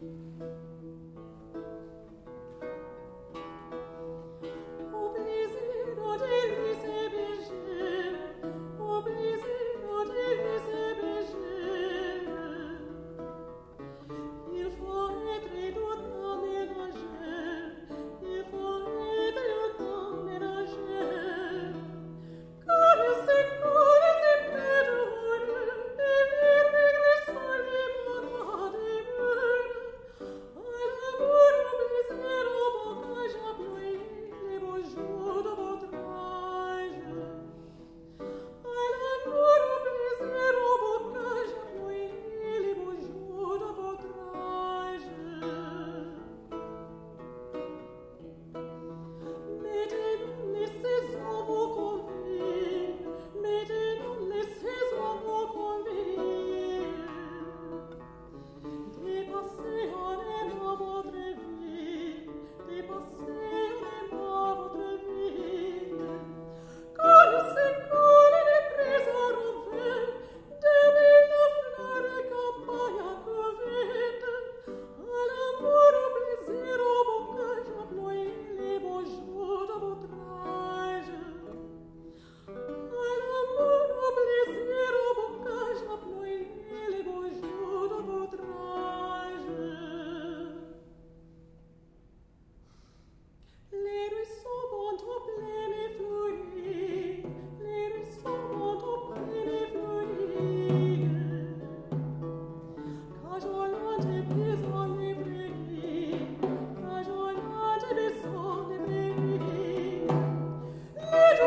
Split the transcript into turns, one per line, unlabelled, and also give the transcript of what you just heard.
Música